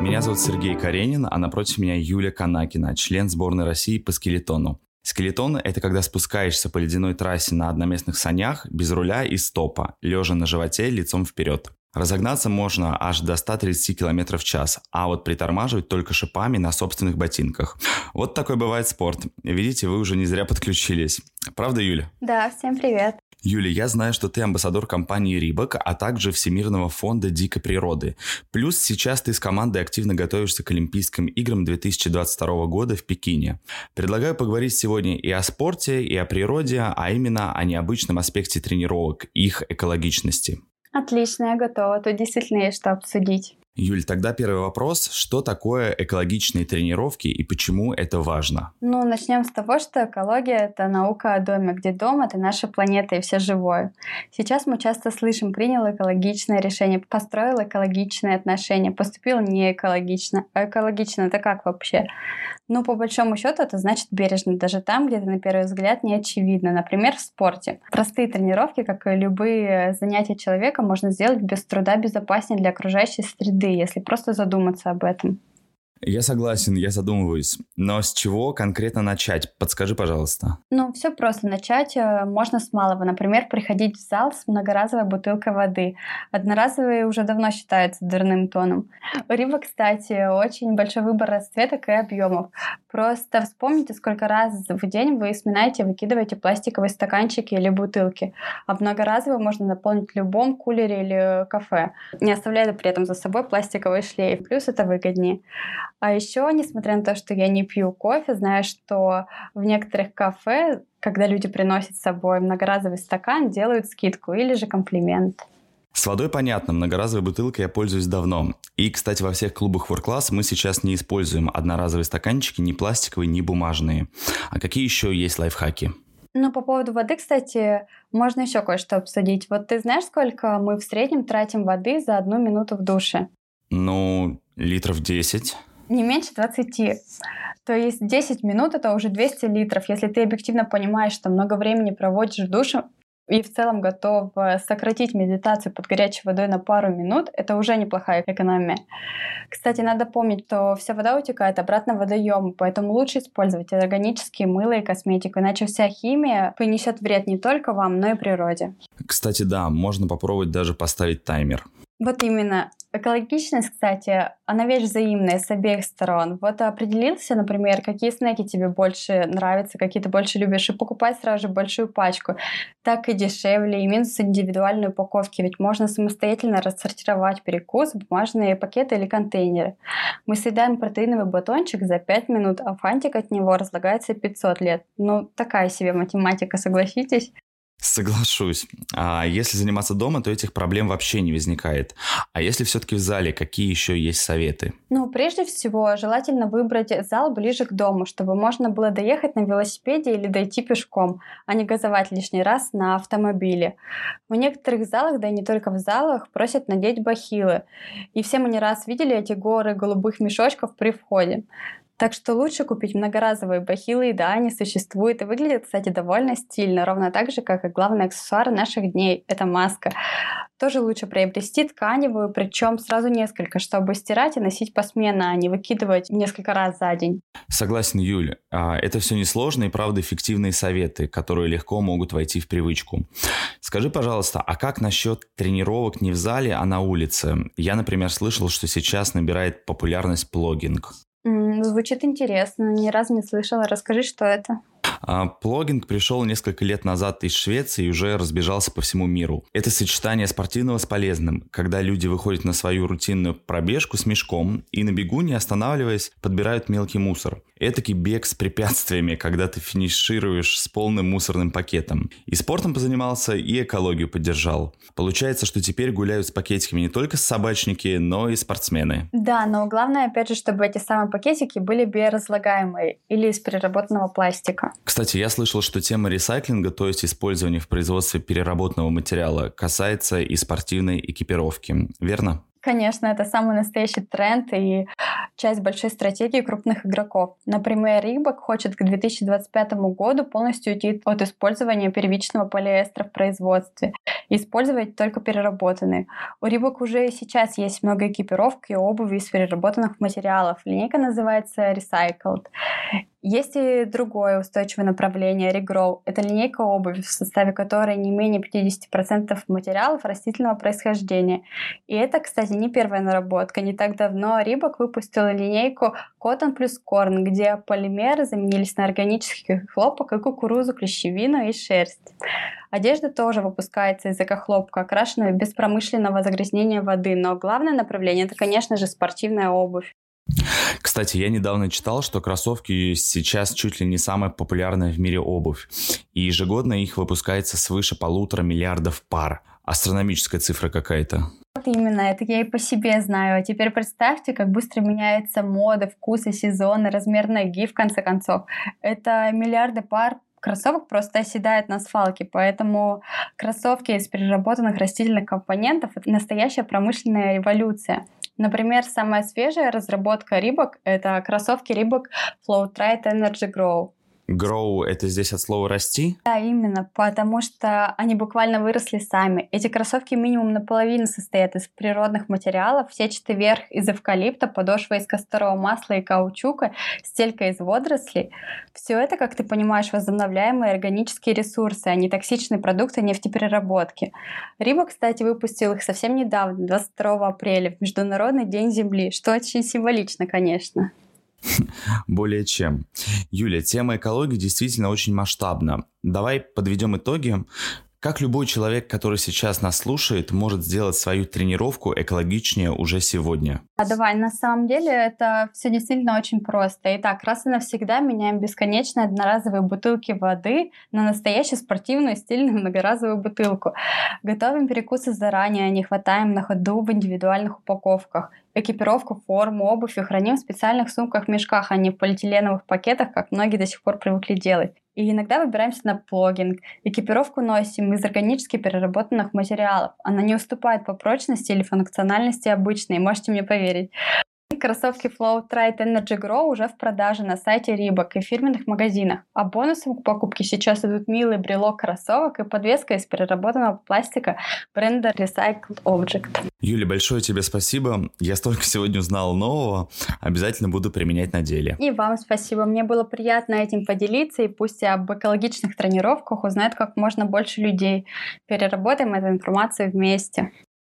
Меня зовут Сергей Каренин, а напротив меня Юля Канакина, член сборной России по скелетону. Скелетон – это когда спускаешься по ледяной трассе на одноместных санях, без руля и стопа, лежа на животе лицом вперед. Разогнаться можно аж до 130 км в час, а вот притормаживать только шипами на собственных ботинках. Вот такой бывает спорт. Видите, вы уже не зря подключились. Правда, Юля? Да, всем привет. Юля, я знаю, что ты амбассадор компании Рибок, а также Всемирного фонда дикой природы. Плюс сейчас ты с командой активно готовишься к Олимпийским играм 2022 года в Пекине. Предлагаю поговорить сегодня и о спорте, и о природе, а именно о необычном аспекте тренировок, их экологичности. Отлично, я готова. Тут действительно есть что обсудить. Юль, тогда первый вопрос. Что такое экологичные тренировки и почему это важно? Ну, начнем с того, что экология — это наука о доме, где дом — это наша планета и все живое. Сейчас мы часто слышим «принял экологичное решение», «построил экологичные отношения», «поступил не экологично». А экологично — это как вообще? Ну, по большому счету, это значит бережно, даже там, где это на первый взгляд не очевидно. Например, в спорте. Простые тренировки, как и любые занятия человека, можно сделать без труда безопаснее для окружающей среды, если просто задуматься об этом. Я согласен, я задумываюсь. Но с чего конкретно начать? Подскажи, пожалуйста. Ну, все просто. Начать э, можно с малого. Например, приходить в зал с многоразовой бутылкой воды. Одноразовые уже давно считаются дурным тоном. У Риба, кстати, очень большой выбор расцветок и объемов. Просто вспомните, сколько раз в день вы сминаете, выкидываете пластиковые стаканчики или бутылки. А многоразовые можно наполнить в любом кулере или кафе, не оставляя при этом за собой пластиковый шлейф. Плюс это выгоднее. А еще, несмотря на то, что я не пью кофе, знаю, что в некоторых кафе, когда люди приносят с собой многоразовый стакан, делают скидку или же комплимент. С водой понятно, многоразовой бутылкой я пользуюсь давно. И, кстати, во всех клубах World Class мы сейчас не используем одноразовые стаканчики, ни пластиковые, ни бумажные. А какие еще есть лайфхаки? Ну, по поводу воды, кстати, можно еще кое-что обсудить. Вот ты знаешь, сколько мы в среднем тратим воды за одну минуту в душе? Ну, литров 10 не меньше 20. То есть 10 минут это уже 200 литров. Если ты объективно понимаешь, что много времени проводишь в душе, и в целом готов э, сократить медитацию под горячей водой на пару минут, это уже неплохая экономия. Кстати, надо помнить, что вся вода утекает обратно в водоем, поэтому лучше использовать органические мыло и косметику, иначе вся химия принесет вред не только вам, но и природе. Кстати, да, можно попробовать даже поставить таймер. Вот именно. Экологичность, кстати, она вещь взаимная с обеих сторон. Вот определился, например, какие снеки тебе больше нравятся, какие ты больше любишь, и покупать сразу же большую пачку. Так и дешевле, и минус индивидуальной упаковки, ведь можно самостоятельно рассортировать перекус, бумажные пакеты или контейнеры. Мы съедаем протеиновый батончик за 5 минут, а фантик от него разлагается 500 лет. Ну, такая себе математика, согласитесь? Соглашусь. А если заниматься дома, то этих проблем вообще не возникает. А если все-таки в зале, какие еще есть советы? Ну, прежде всего, желательно выбрать зал ближе к дому, чтобы можно было доехать на велосипеде или дойти пешком, а не газовать лишний раз на автомобиле. В некоторых залах, да и не только в залах, просят надеть бахилы. И все мы не раз видели эти горы голубых мешочков при входе. Так что лучше купить многоразовые бахилы, да, они существуют и выглядят, кстати, довольно стильно, ровно так же, как и главный аксессуар наших дней — это маска. Тоже лучше приобрести тканевую, причем сразу несколько, чтобы стирать и носить посменно, а не выкидывать несколько раз за день. Согласен, Юль. А, это все несложные, правда, эффективные советы, которые легко могут войти в привычку. Скажи, пожалуйста, а как насчет тренировок не в зале, а на улице? Я, например, слышал, что сейчас набирает популярность плогинг. Звучит интересно, ни разу не слышала. Расскажи, что это. А, плогинг пришел несколько лет назад из Швеции и уже разбежался по всему миру. Это сочетание спортивного с полезным, когда люди выходят на свою рутинную пробежку с мешком и на бегу, не останавливаясь, подбирают мелкий мусор. Этакий бег с препятствиями, когда ты финишируешь с полным мусорным пакетом. И спортом позанимался, и экологию поддержал. Получается, что теперь гуляют с пакетиками не только собачники, но и спортсмены. Да, но главное, опять же, чтобы эти самые пакетики были биоразлагаемые или из переработанного пластика. Кстати, я слышал, что тема ресайклинга, то есть использования в производстве переработанного материала, касается и спортивной экипировки, верно? Конечно, это самый настоящий тренд и часть большой стратегии крупных игроков. Например, Рибок хочет к 2025 году полностью уйти от использования первичного полиэстера в производстве и использовать только переработанные. У Рибок уже и сейчас есть много экипировки и обуви из переработанных материалов. Линейка называется Recycled. Есть и другое устойчивое направление Regrow. Это линейка обуви, в составе которой не менее 50% материалов растительного происхождения. И это, кстати, не первая наработка. Не так давно Рибок выпустила линейку Cotton плюс Corn, где полимеры заменились на органический хлопок и кукурузу, клещевину и шерсть. Одежда тоже выпускается из экохлопка, окрашенного без промышленного загрязнения воды, но главное направление это, конечно же, спортивная обувь. Кстати, я недавно читал, что кроссовки сейчас чуть ли не самая популярная в мире обувь. И ежегодно их выпускается свыше полутора миллиардов пар. Астрономическая цифра какая-то. Вот именно, это я и по себе знаю. А теперь представьте, как быстро меняется мода, вкусы, сезоны, размер ноги, в конце концов. Это миллиарды пар кроссовок просто оседает на свалке, поэтому кроссовки из переработанных растительных компонентов — это настоящая промышленная революция. Например, самая свежая разработка Reebok — это кроссовки Reebok Flow Trite Energy Grow. Grow — это здесь от слова «расти»? Да, именно, потому что они буквально выросли сами. Эти кроссовки минимум наполовину состоят из природных материалов, сетчатый верх из эвкалипта, подошва из касторового масла и каучука, стелька из водорослей. Все это, как ты понимаешь, возобновляемые органические ресурсы, а не токсичные продукты нефтепереработки. Риба, кстати, выпустил их совсем недавно, 22 апреля, в Международный день Земли, что очень символично, конечно. Более чем. Юля, тема экологии действительно очень масштабна. Давай подведем итоги. Как любой человек, который сейчас нас слушает, может сделать свою тренировку экологичнее уже сегодня? А давай, на самом деле это все действительно очень просто. Итак, раз и навсегда меняем бесконечные одноразовые бутылки воды на настоящую спортивную стильную многоразовую бутылку. Готовим перекусы заранее, не хватаем на ходу в индивидуальных упаковках экипировку, форму, обувь и храним в специальных сумках-мешках, а не в полиэтиленовых пакетах, как многие до сих пор привыкли делать. И иногда выбираемся на плогинг. Экипировку носим из органически переработанных материалов. Она не уступает по прочности или функциональности обычной, можете мне поверить. Кроссовки Flow Trite Energy Grow уже в продаже на сайте Reebok и фирменных магазинах. А бонусом к покупке сейчас идут милый брелок кроссовок и подвеска из переработанного пластика бренда Recycled Object. Юля, большое тебе спасибо. Я столько сегодня узнал нового. Обязательно буду применять на деле. И вам спасибо. Мне было приятно этим поделиться. И пусть об экологичных тренировках узнают как можно больше людей. Переработаем эту информацию вместе.